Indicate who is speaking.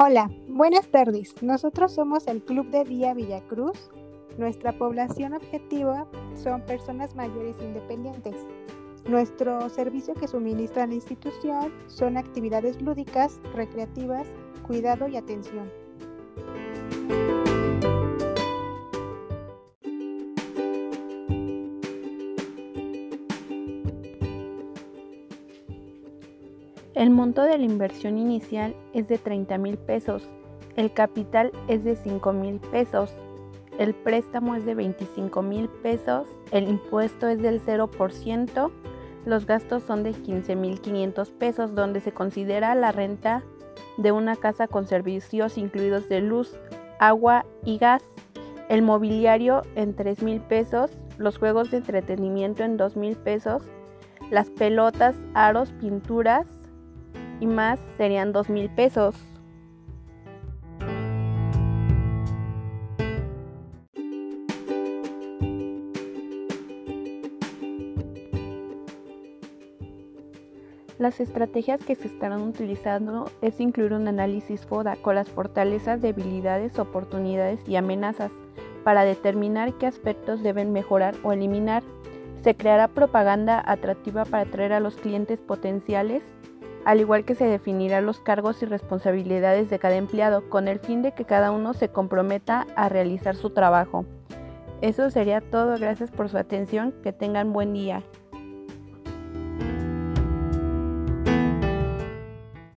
Speaker 1: Hola, buenas tardes. Nosotros somos el Club de Día Villacruz. Nuestra población objetiva son personas mayores independientes. Nuestro servicio que suministra la institución son actividades lúdicas, recreativas, cuidado y atención.
Speaker 2: El monto de la inversión inicial es de 30 mil pesos, el capital es de 5 mil pesos, el préstamo es de 25 mil pesos, el impuesto es del 0%, los gastos son de 15 mil 500 pesos, donde se considera la renta de una casa con servicios incluidos de luz, agua y gas, el mobiliario en 3 mil pesos, los juegos de entretenimiento en 2 mil pesos, las pelotas, aros, pinturas, y más serían dos mil pesos. Las estrategias que se estarán utilizando es incluir un análisis FODA con las fortalezas, debilidades, oportunidades y amenazas para determinar qué aspectos deben mejorar o eliminar. Se creará propaganda atractiva para atraer a los clientes potenciales al igual que se definirán los cargos y responsabilidades de cada empleado con el fin de que cada uno se comprometa a realizar su trabajo. Eso sería todo, gracias por su atención, que tengan buen día.